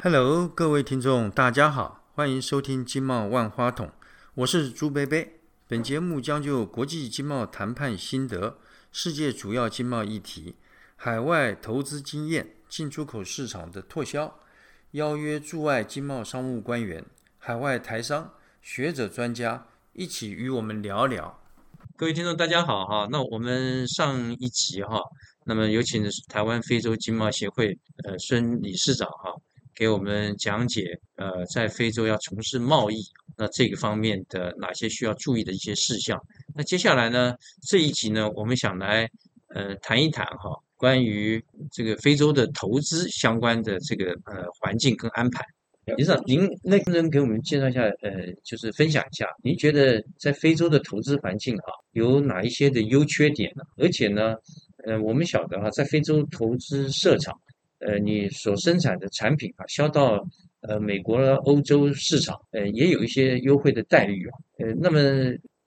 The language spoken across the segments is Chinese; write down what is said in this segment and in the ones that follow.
Hello，各位听众，大家好，欢迎收听经贸万花筒，我是朱贝贝。本节目将就国际经贸谈判心得、世界主要经贸议题、海外投资经验、进出口市场的拓销，邀约驻外经贸商务官员、海外台商、学者专家一起与我们聊聊。各位听众，大家好哈。那我们上一集哈，那么有请台湾非洲经贸协会呃孙理事长哈。给我们讲解，呃，在非洲要从事贸易，那这个方面的哪些需要注意的一些事项？那接下来呢，这一集呢，我们想来，呃，谈一谈哈，关于这个非洲的投资相关的这个呃环境跟安排。理事长，您能不能给我们介绍一下，呃，就是分享一下，您觉得在非洲的投资环境啊，有哪一些的优缺点呢？而且呢，呃，我们晓得哈，在非洲投资设厂。呃，你所生产的产品啊，销到呃美国、欧洲市场，呃，也有一些优惠的待遇啊。呃，那么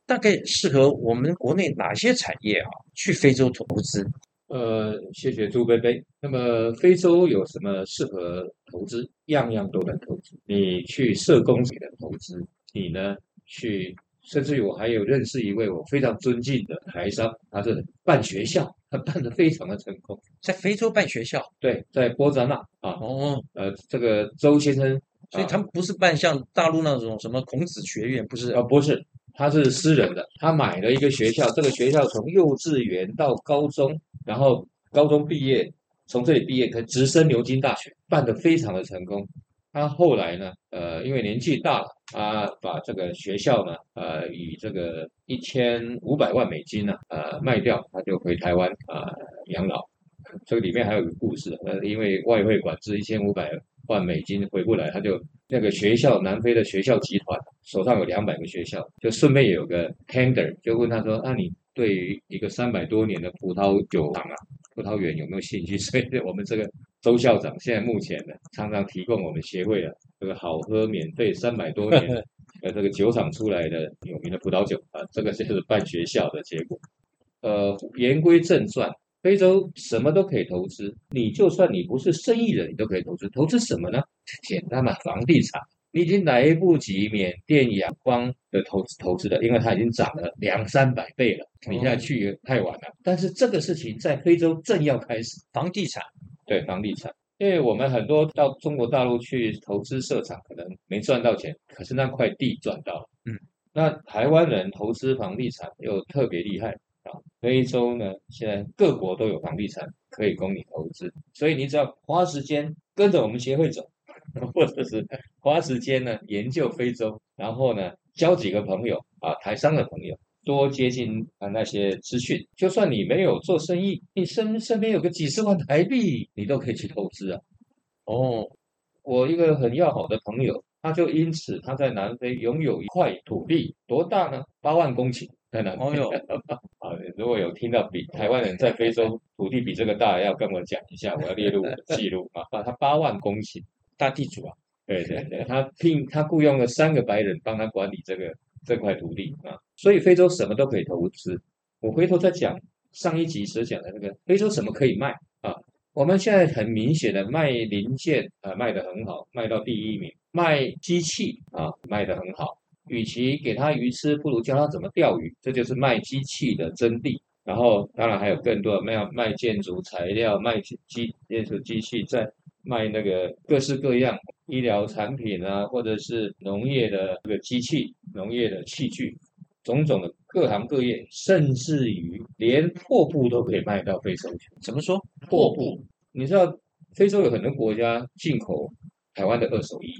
大概适合我们国内哪些产业啊去非洲投资？呃，谢谢朱贝贝。那么非洲有什么适合投资？样样都能投资。你去社工也能投资，你呢去。甚至于我还有认识一位我非常尊敬的台商，他是办学校，他办的非常的成功，在非洲办学校，对，在波扎纳啊，哦，呃，这个周先生，所以他们不是办像大陆那种什么孔子学院，不是啊，不是，他是私人的，他买了一个学校，这个学校从幼稚园到高中，然后高中毕业，从这里毕业可以直升牛津大学，办的非常的成功。他后来呢，呃，因为年纪大了，他把这个学校呢，呃，以这个一千五百万美金呢，呃，卖掉，他就回台湾啊养老。这个里面还有一个故事，呃，因为外汇管制，一千五百万美金回不来，他就那个学校，南非的学校集团手上有两百个学校，就顺便有个 tender，就问他说，那你对于一个三百多年的葡萄酒厂啊，葡萄园有没有兴趣？所以我们这个。周校长现在目前呢，常常提供我们协会啊这个好喝免费三百多年 呃这个酒厂出来的有名的葡萄酒啊，这个就是办学校的结果。呃，言归正传，非洲什么都可以投资，你就算你不是生意人，你都可以投资。投资什么呢？简单嘛，房地产。你已经来不及缅甸仰光的投资投资了，因为它已经涨了两三百倍了。你现在去太晚了。但是这个事情在非洲正要开始，房地产。对房地产，因为我们很多到中国大陆去投资设厂，可能没赚到钱，可是那块地赚到了。嗯，那台湾人投资房地产又特别厉害啊。非洲呢，现在各国都有房地产可以供你投资，所以你只要花时间跟着我们协会走，或者是花时间呢研究非洲，然后呢交几个朋友啊，台商的朋友。多接近啊那些资讯，就算你没有做生意，你身身边有个几十万台币，你都可以去投资啊。哦，我一个很要好的朋友，他就因此他在南非拥有一块土地，多大呢？八万公顷在南非。啊，如果有听到比台湾人在非洲土地比这个大，要跟我讲一下，我要列入我的记录啊。他八万公顷，大地主啊。对对对，他聘他雇佣了三个白人帮他管理这个。这块土地啊，所以非洲什么都可以投资。我回头再讲上一集所讲的那个非洲什么可以卖啊？我们现在很明显的卖零件啊，卖得很好，卖到第一名；卖机器啊，卖得很好。与其给他鱼吃，不如教他怎么钓鱼。这就是卖机器的真谛。然后当然还有更多的卖卖建筑材料、卖机建筑机器，在卖那个各式各样。医疗产品啊，或者是农业的这个机器、农业的器具，种种的各行各业，甚至于连破布都可以卖到非洲去。怎么说破布？你知道非洲有很多国家进口台湾的二手衣，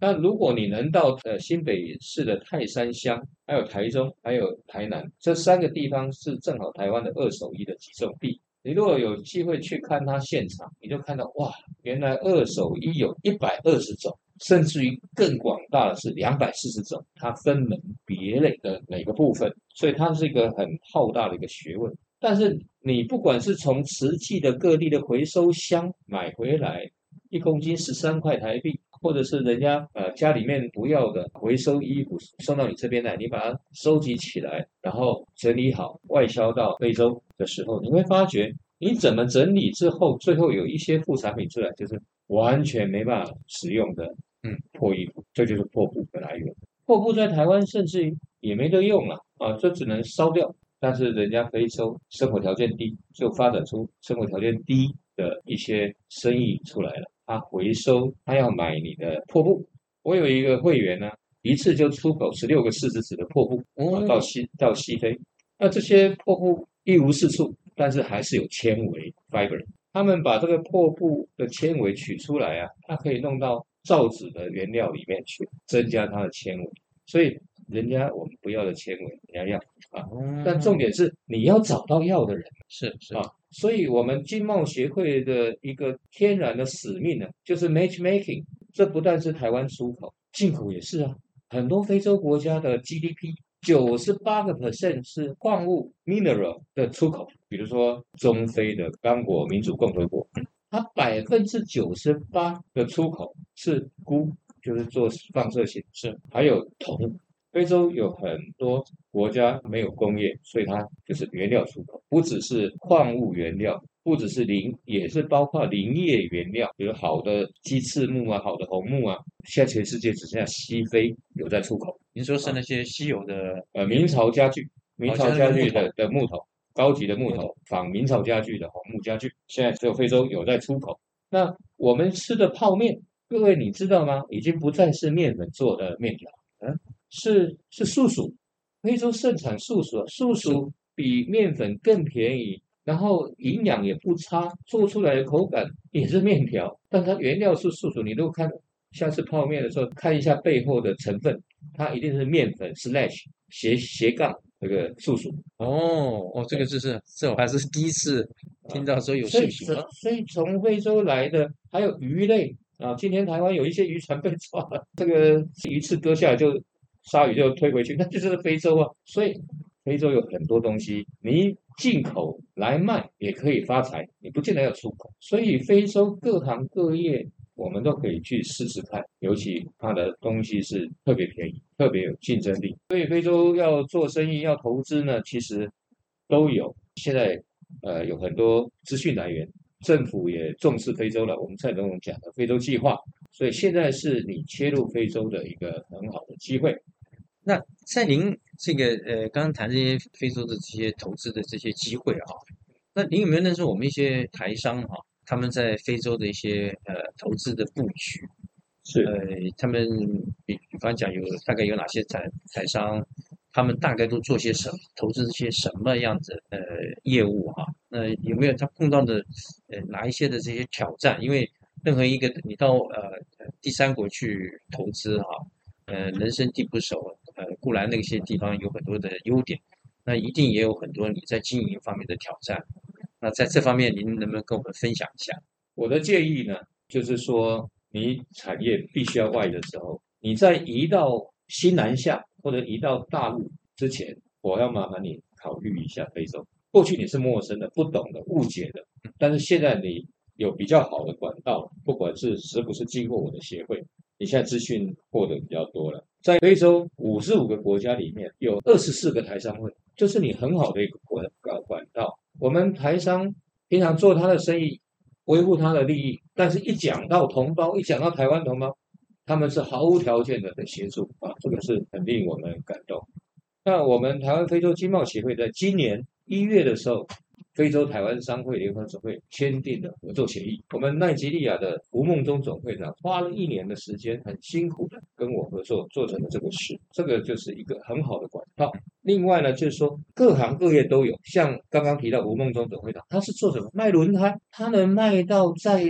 那如果你能到呃新北市的泰山乡，还有台中，还有台南这三个地方，是正好台湾的二手衣的集中地。你如果有机会去看它现场，你就看到哇，原来二手衣有一百二十种，甚至于更广大的是两百四十种，它分门别类的每个部分，所以它是一个很浩大的一个学问。但是你不管是从瓷器的各地的回收箱买回来，一公斤十三块台币。或者是人家呃家里面不要的回收衣服送到你这边来，你把它收集起来，然后整理好外销到非洲的时候，你会发觉你怎么整理之后，最后有一些副产品出来，就是完全没办法使用的，嗯，破衣服，这就是破布的来源。破布在台湾甚至于也没得用了啊，这只能烧掉。但是人家非洲生活条件低，就发展出生活条件低的一些生意出来了。他回收，他要买你的破布。我有一个会员呢，一次就出口十六个四十尺的破布到西到西非。那这些破布一无是处，但是还是有纤维 fiber。他们把这个破布的纤维取出来啊，它可以弄到造纸的原料里面去，增加它的纤维。所以。人家我们不要的纤维，人家要啊，但重点是你要找到要的人，是是啊，所以我们经贸协会的一个天然的使命呢，就是 matchmaking。这不但是台湾出口，进口也是啊。很多非洲国家的 GDP 九十八个 percent 是矿物 mineral 的出口，比如说中非的刚果民主共和国，它百分之九十八的出口是钴，就是做放射性，是还有铜。非洲有很多国家没有工业，所以它就是原料出口，不只是矿物原料，不只是林，也是包括林业原料，比如好的鸡翅木啊，好的红木啊。现在全世界只剩下西非有在出口。您说是那些稀有的呃明朝家具，明朝家具的的木头，高级的木头，仿明朝家具的红木家具，现在只有非洲有在出口。那我们吃的泡面，各位你知道吗？已经不再是面粉做的面条，嗯。是是素薯，非洲盛产素薯，素薯比面粉更便宜，然后营养也不差，做出来的口感也是面条，但它原料是素薯。你如果看下次泡面的时候，看一下背后的成分，它一定是面粉 slash 斜斜杠这个素薯。哦哦，这个就是这我还是第一次听到说有素薯。所以从非洲来的还有鱼类啊，今天台湾有一些渔船被抓了，这个鱼刺割下来就。鲨鱼就推回去，那就是非洲啊。所以非洲有很多东西，你进口来卖也可以发财，你不见得要出口。所以非洲各行各业，我们都可以去试试看。尤其它的东西是特别便宜，特别有竞争力。所以非洲要做生意、要投资呢，其实都有。现在呃有很多资讯来源，政府也重视非洲了。我们蔡总统讲的非洲计划。所以现在是你切入非洲的一个很好的机会。那在您这个呃刚刚谈这些非洲的这些投资的这些机会啊，那您有没有认识我们一些台商哈？他们在非洲的一些呃投资的布局？是呃，他们比比方讲有大概有哪些台台商？他们大概都做些什么？投资些什么样子呃业务哈？那有没有他碰到的呃哪一些的这些挑战？因为任何一个你到呃第三国去投资哈，呃人生地不熟，呃固然那些地方有很多的优点，那一定也有很多你在经营方面的挑战。那在这方面，您能不能跟我们分享一下？我的建议呢，就是说你产业必须要外移的时候，你在移到新南向或者移到大陆之前，我要麻烦你考虑一下非洲。过去你是陌生的、不懂的、误解的，但是现在你。有比较好的管道，不管是是不是经过我的协会，你现在资讯获得比较多了。在非洲五十五个国家里面，有二十四个台商会，就是你很好的一个管管道。我们台商平常做他的生意，维护他的利益，但是一讲到同胞，一讲到台湾同胞，他们是毫无条件的的协助啊，这个是很令我们感动。那我们台湾非洲经贸协会在今年一月的时候。非洲台湾商会联合总会签订的合作协议，我们奈及利亚的吴梦中总会长花了一年的时间，很辛苦的跟我合作做成了这个事，这个就是一个很好的管道。另外呢，就是说各行各业都有，像刚刚提到吴梦中总会长，他是做什么？卖轮胎，他能卖到在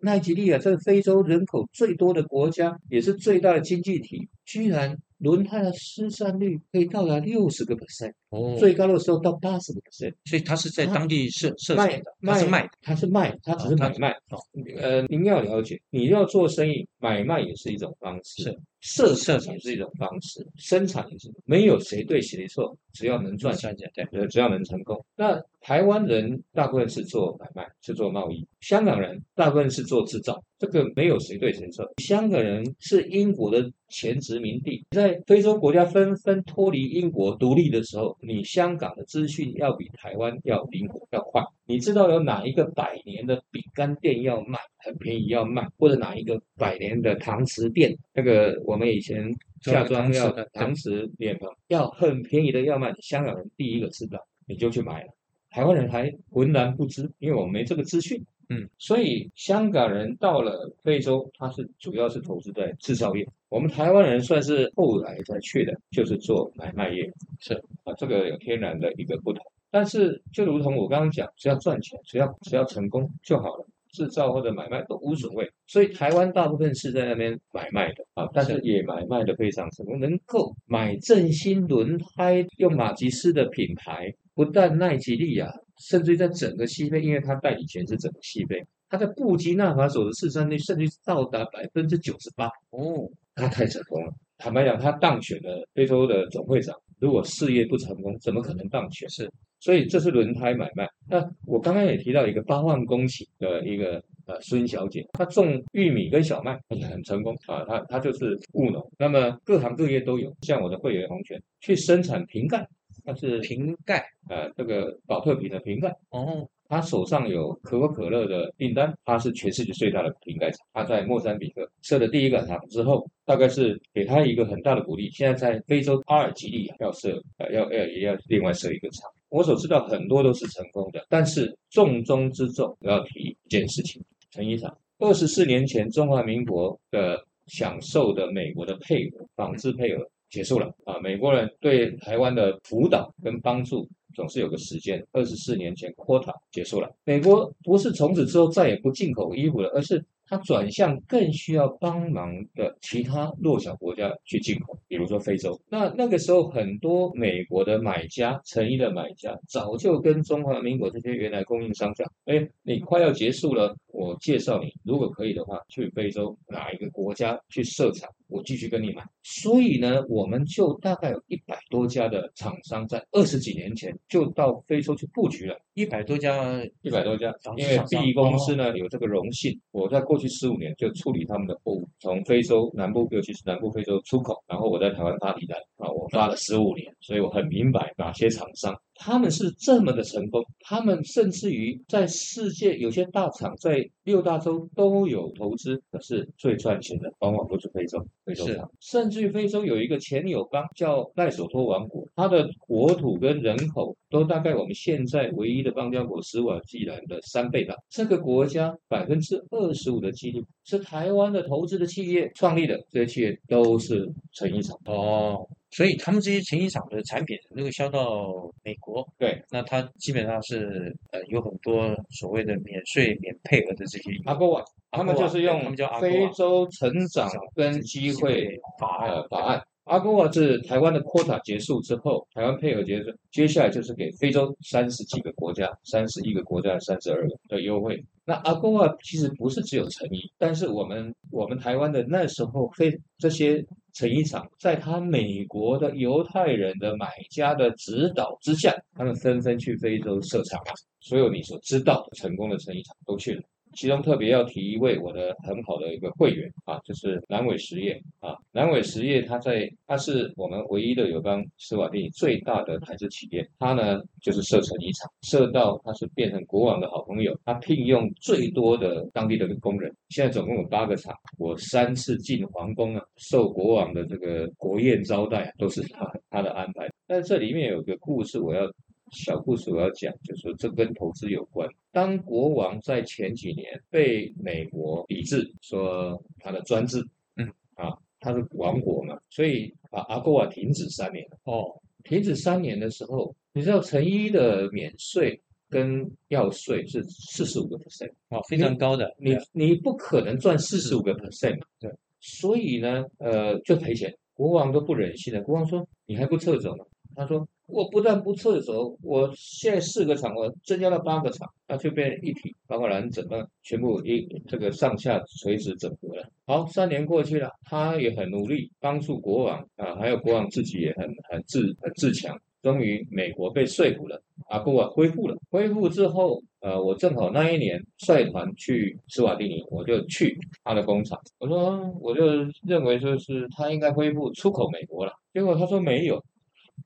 奈及利亚这个非洲人口最多的国家，也是最大的经济体，居然。轮胎的失散率可以到达六十个 percent，哦，最高的时候到八十个 percent，所以它是在当地设设厂的，它是卖，它是卖，它只是买卖。哦，呃，您要了解，你要做生意，买卖也是一种方式，设设厂是一种方式，生产也是，没有谁对谁错，只要能赚钱，对，只要能成功。那台湾人大部分是做买卖，是做贸易；香港人大部分是做制造，这个没有谁对谁错。香港人是英国的前殖民地，在在非洲国家纷纷脱离英国独立的时候，你香港的资讯要比台湾要灵活要快。你知道有哪一个百年的饼干店要卖很便宜要卖，或者哪一个百年的搪瓷店，那个我们以前嫁妆要搪瓷脸盆要很便宜的要卖，香港人第一个知道，你就去买了。台湾人还浑然不知，因为我们没这个资讯。嗯，所以香港人到了非洲，他是主要是投资在制造业。我们台湾人算是后来才去的，就是做买卖业。是啊，这个有天然的一个不同。但是就如同我刚刚讲，只要赚钱，只要只要成功就好了，制造或者买卖都无所谓。所以台湾大部分是在那边买卖的啊，但是也买卖的非常成功，能够买正新轮胎，用马吉斯的品牌。不但奈吉利亚，甚至于在整个西非，因为它代理权是整个西非，它在布基纳法索的市占率甚至到达百分之九十八。哦，他太成功了。坦白讲，他当选了非洲的总会长，如果事业不成功，怎么可能当选？是，所以这是轮胎买卖。那我刚刚也提到一个八万公顷的一个呃孙小姐，她种玉米跟小麦也很成功啊，她她就是务农。那么各行各业都有，像我的会员红泉去生产瓶盖。那是瓶盖，呃，这个保特瓶的瓶盖。哦，他手上有可口可乐的订单，他是全世界最大的瓶盖厂。他在莫桑比克设的第一个厂之后，大概是给他一个很大的鼓励。现在在非洲阿尔及利亚要设，呃，要要也要另外设一个厂。我所知道很多都是成功的，但是重中之重我要提一件事情：成衣厂。二十四年前，中华民国的享受的美国的配额，纺织配额。结束了啊！美国人对台湾的辅导跟帮助总是有个时间。二十四年前，quota 结束了，美国不是从此之后再也不进口衣服了，而是。它转向更需要帮忙的其他弱小国家去进口，比如说非洲。那那个时候，很多美国的买家、成衣的买家，早就跟中华民国这些原来供应商讲：“哎，你快要结束了，我介绍你，如果可以的话，去非洲哪一个国家去设厂，我继续跟你买。”所以呢，我们就大概有一百多家的厂商，在二十几年前就到非洲去布局了。一百多家，一百多家，因为 B 公司呢有这个荣幸，我在过。过去十五年就处理他们的货物，从非洲南部，尤其是南部非洲出口。然后我在台湾发订单啊，我发了十五年，所以我很明白哪些厂商。他们是这么的成功，他们甚至于在世界有些大厂在六大洲都有投资，可是最赚钱的往往都是非洲，非洲厂。甚至于非洲有一个前友邦叫赖索托王国，它的国土跟人口都大概我们现在唯一的邦交国斯瓦季兰的三倍大。这个国家百分之二十五的基地是台湾的投资的企业创立的，这些企业都是成衣厂哦。所以他们这些成衣厂的产品能够销到美国，对，那它基本上是呃有很多所谓的免税免配额的这些。阿哥瓦，他们就是用非洲成长跟机会法呃法案。阿哥瓦是台湾的 quota 结束之后，台湾配额结束，接下来就是给非洲三十几个国家、三十一个国家、三十二个的优惠。那阿古尔其实不是只有成衣，但是我们我们台湾的那时候非这些。成衣厂在他美国的犹太人的买家的指导之下，他们纷纷去非洲设厂了。所有你所知道的成功的成衣厂都去了。其中特别要提一位我的很好的一个会员啊，就是南伟实业啊。南伟实业他在他是我们唯一的有帮斯瓦蒂最大的台资企业，他呢就是设成衣厂，设到他是变成国王的好朋友，他聘用最多的当地的工人，现在总共有八个厂。我三次进皇宫啊，受国王的这个国宴招待，都是他他的安排。但这里面有个故事，我要。小故事我要讲，就是说这跟投资有关。当国王在前几年被美国抵制，说他的专制，嗯啊，他是王国嘛，所以把阿哥瓦停止三年。哦，停止三年的时候，你知道成衣的免税跟药税是四十五个 percent，哦，非常高的。你你不可能赚四十五个 percent，对，所以呢，呃，就赔钱。国王都不忍心了，国王说：“你还不撤走吗？”他说：“我不但不撤走，我现在四个厂，我增加了八个厂，那就变一体，包括然怎么全部一这个上下垂直整合了。好，三年过去了，他也很努力帮助国王啊，还有国王自己也很很自很自强。终于美国被说服了，阿布啊恢复了，恢复之后，呃，我正好那一年率团去斯瓦蒂尼，我就去他的工厂，我说我就认为说是他应该恢复出口美国了，结果他说没有，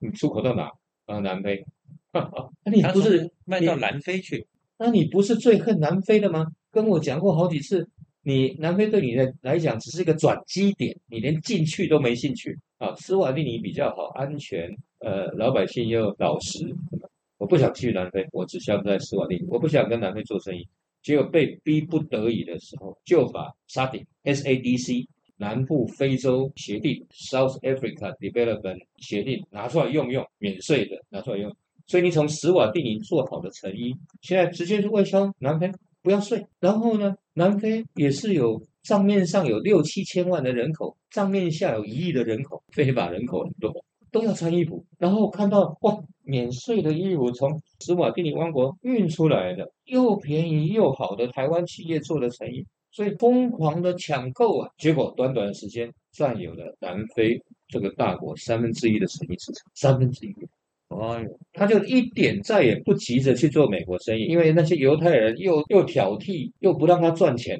你出口到哪？啊，南非。那你不是卖到南非去？那你不是最恨南非的吗？跟我讲过好几次，你南非对你的来讲只是一个转机点，你连进去都没兴趣啊。斯瓦蒂尼比较好，安全，呃，老百姓又老实。我不想去南非，我只想在斯瓦蒂尼，我不想跟南非做生意。结果被逼不得已的时候，就把 SADC 南部非洲协定 South Africa Development 协定拿出来用用，免税的拿出来用。所以你从斯瓦蒂尼做好的成衣，现在直接是外销南非，不要税。然后呢，南非也是有账面上有六七千万的人口，账面下有一亿的人口，非法人口很多，都要穿衣服。然后看到哇，免税的衣服从斯瓦蒂尼王国运出来的，又便宜又好的台湾企业做的成衣，所以疯狂的抢购啊，结果短短的时间占有了南非这个大国三分之一的生意市场，三分之一。哎呦，他就一点再也不急着去做美国生意，因为那些犹太人又又挑剔，又不让他赚钱。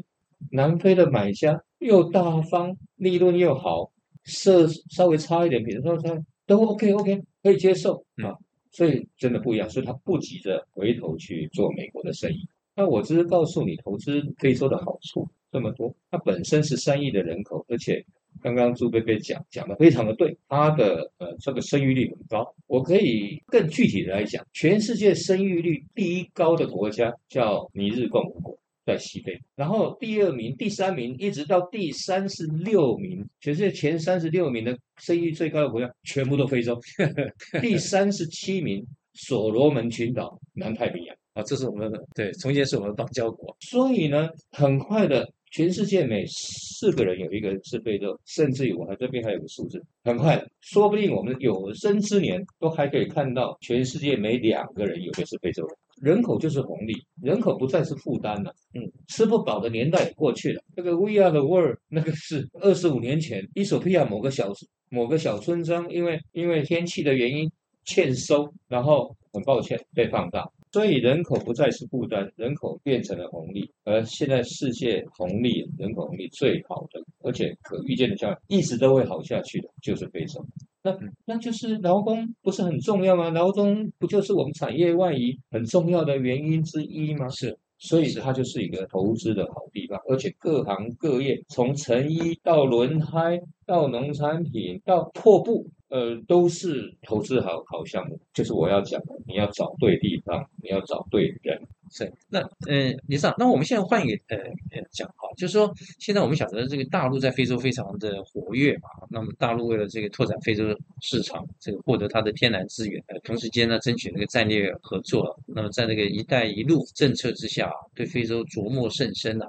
南非的买家又大方，利润又好，色稍微差一点，比如说他都 OK OK 可以接受啊，所以真的不一样，所以他不急着回头去做美国的生意。那我只是告诉你，投资非洲的好处这么多，它本身是三亿的人口，而且。刚刚朱贝贝讲讲的非常的对，它的呃这个生育率很高。我可以更具体的来讲，全世界生育率第一高的国家叫尼日共和国，在西非。然后第二名、第三名一直到第三十六名，全世界前三十六名的生育最高的国家全部都非洲。第三十七名所罗门群岛，南太平洋啊，这是我们的对，中间是我们的邦交国。所以呢，很快的。全世界每四个人有一个是非洲，甚至于我们这边还有个数字，很快，说不定我们有生之年都还可以看到全世界每两个人有一个是非洲人。人口就是红利，人口不再是负担了。嗯，吃不饱的年代也过去了。那个 We Are the World 那个是二十五年前，伊索比亚某个小某个小村庄，因为因为天气的原因欠收，然后很抱歉被放大。所以人口不再是负担，人口变成了红利。而现在世界红利、人口红利最好的，而且可预见的将来一直都会好下去的，就是非洲。那那就是劳工不是很重要吗？劳工不就是我们产业外移很重要的原因之一吗？是，所以它就是一个投资的好地方，而且各行各业，从成衣到轮胎，到农产品，到破布。呃，都是投资好好项目，就是我要讲的，你要找对地方，你要找对人。是，那嗯，李上，那我们现在换一个呃讲哈，就是说，现在我们晓得这个大陆在非洲非常的活跃嘛，那么大陆为了这个拓展非洲市场，这个获得它的天然资源，同时间呢，争取那个战略合作，那么在那个“一带一路”政策之下，对非洲琢磨甚深呐。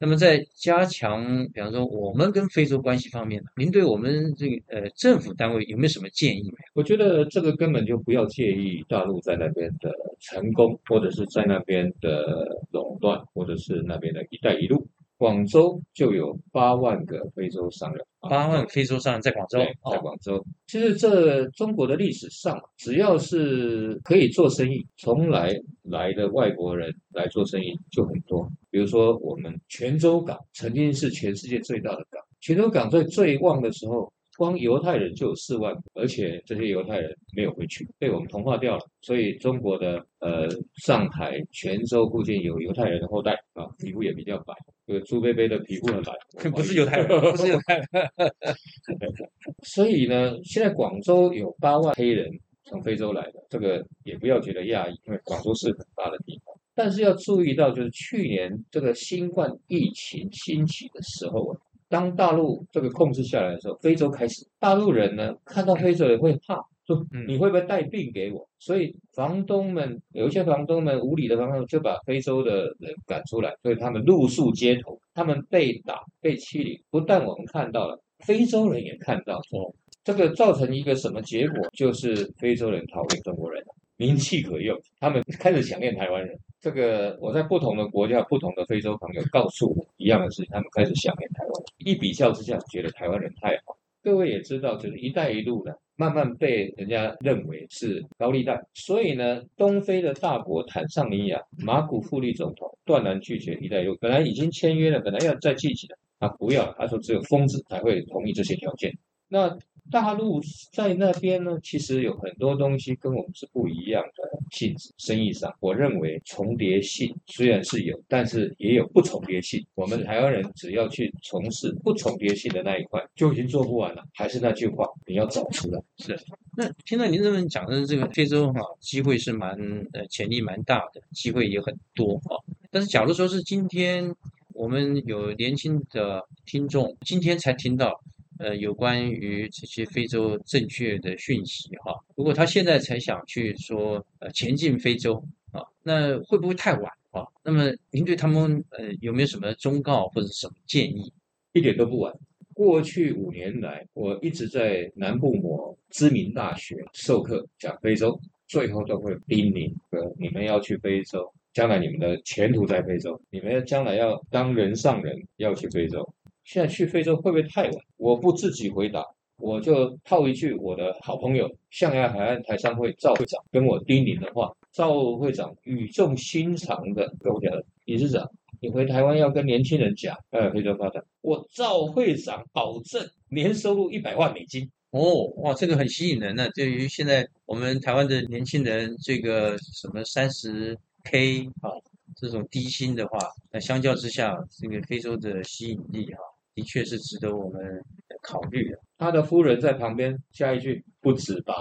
那么在加强，比方说我们跟非洲关系方面，您对我们这个呃政府单位有没有什么建议？我觉得这个根本就不要介意大陆在那边的成功，或者是在那边的垄断，或者是那边的一带一路。广州就有八万个非洲商人，八万非洲商人在广州，在广州。其实这中国的历史上，只要是可以做生意，从来来的外国人来做生意就很多。比如说，我们泉州港曾经是全世界最大的港，泉州港在最旺的时候。光犹太人就有四万，而且这些犹太人没有回去，被我们同化掉了。所以中国的呃上海、泉州附近有犹太人的后代啊，皮肤也比较白。这个朱贝贝的皮肤很白，不是犹太人，不是犹太人。所以呢，现在广州有八万黑人从非洲来的，这个也不要觉得讶异，因为广州是很大的地方。但是要注意到，就是去年这个新冠疫情兴起的时候啊。当大陆这个控制下来的时候，非洲开始，大陆人呢看到非洲人会怕，说你会不会带病给我？所以房东们有一些房东们无理的房东就把非洲的人赶出来，所以他们露宿街头，他们被打被欺凌，不但我们看到了，非洲人也看到，哦，这个造成一个什么结果？就是非洲人讨厌中国人。名气可用，他们开始想念台湾人。这个我在不同的国家、不同的非洲朋友告诉我一样的事情，他们开始想念台湾。一比较之下，觉得台湾人太好。各位也知道，就是“一带一路”呢，慢慢被人家认为是高利贷，所以呢，东非的大国坦桑尼亚马古富利总统断然拒绝“一带一路”，本来已经签约了，本来要再继续的，他不要，他说只有疯子才会同意这些条件。那大陆在那边呢，其实有很多东西跟我们是不一样的性质。生意上，我认为重叠性虽然是有，但是也有不重叠性。我们台湾人只要去从事不重叠性的那一块，就已经做不完了。还是那句话，你要找出来。是。那听到您这么讲的这个非洲哈，机会是蛮呃潜力蛮大的，机会也很多啊。但是假如说是今天我们有年轻的听众，今天才听到。呃，有关于这些非洲正确的讯息哈，如果他现在才想去说呃前进非洲啊，那会不会太晚啊？那么您对他们呃有没有什么忠告或者什么建议？一点都不晚。过去五年来，我一直在南部某知名大学授课讲非洲，最后都会叮咛：呃，你们要去非洲，将来你们的前途在非洲，你们要将来要当人上人，要去非洲。现在去非洲会不会太晚？我不自己回答，我就套一句我的好朋友象牙海岸台商会赵会长跟我叮咛的话。赵会长语重心长的跟我讲：“理事长，你回台湾要跟年轻人讲，呃，非洲发展。我赵会长保证年收入一百万美金。哦，哇，这个很吸引人呢。对于现在我们台湾的年轻人，这个什么三十 K 啊，这种低薪的话，那相较之下，这个非洲的吸引力哈。的确是值得我们考虑的。他的夫人在旁边加一句：“不止吧？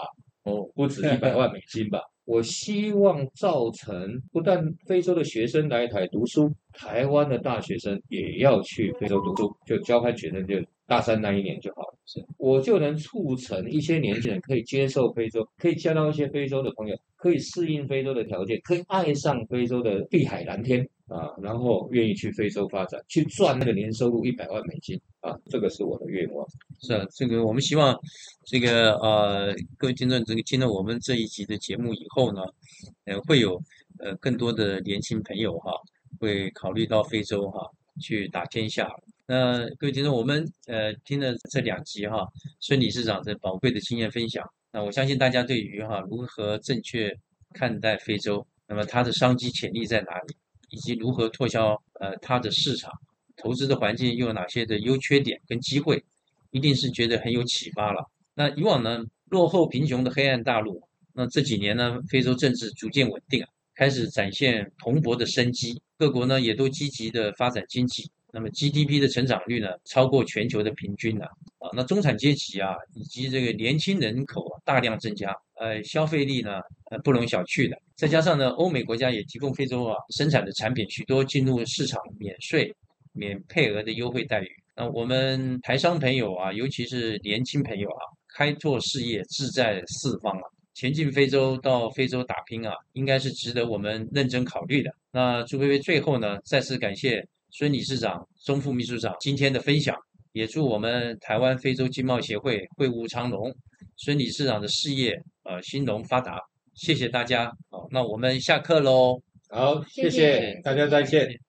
哦，不止一百万美金吧？”我希望造成不但非洲的学生来台读书，台湾的大学生也要去非洲读书，就交换学生就大三那一年就好了。我就能促成一些年轻人可以接受非洲，可以交到一些非洲的朋友，可以适应非洲的条件，可以爱上非洲的碧海蓝天。啊，然后愿意去非洲发展，去赚那个年收入一百万美金啊，这个是我的愿望。是啊，这个我们希望，这个呃，各位听众，这个听了我们这一集的节目以后呢，呃，会有呃更多的年轻朋友哈，会考虑到非洲哈去打天下。那各位听众，我们呃听了这两集哈，孙理事长的宝贵的经验分享，那我相信大家对于哈如何正确看待非洲，那么它的商机潜力在哪里？以及如何拓销呃它的市场，投资的环境又有哪些的优缺点跟机会，一定是觉得很有启发了。那以往呢，落后贫穷的黑暗大陆，那这几年呢，非洲政治逐渐稳定，开始展现蓬勃的生机，各国呢也都积极的发展经济，那么 GDP 的成长率呢超过全球的平均啊，啊，那中产阶级啊以及这个年轻人口啊大量增加。呃，消费力呢，呃，不容小觑的。再加上呢，欧美国家也提供非洲啊生产的产品，许多进入市场免税、免配额的优惠待遇。那我们台商朋友啊，尤其是年轻朋友啊，开拓事业志在四方啊，前进非洲到非洲打拼啊，应该是值得我们认真考虑的。那朱薇薇最后呢，再次感谢孙理事长、钟副秘书长今天的分享，也祝我们台湾非洲经贸协会会务昌隆，孙理事长的事业。呃，兴隆发达，谢谢大家。好，那我们下课喽。好，谢谢大家，再见。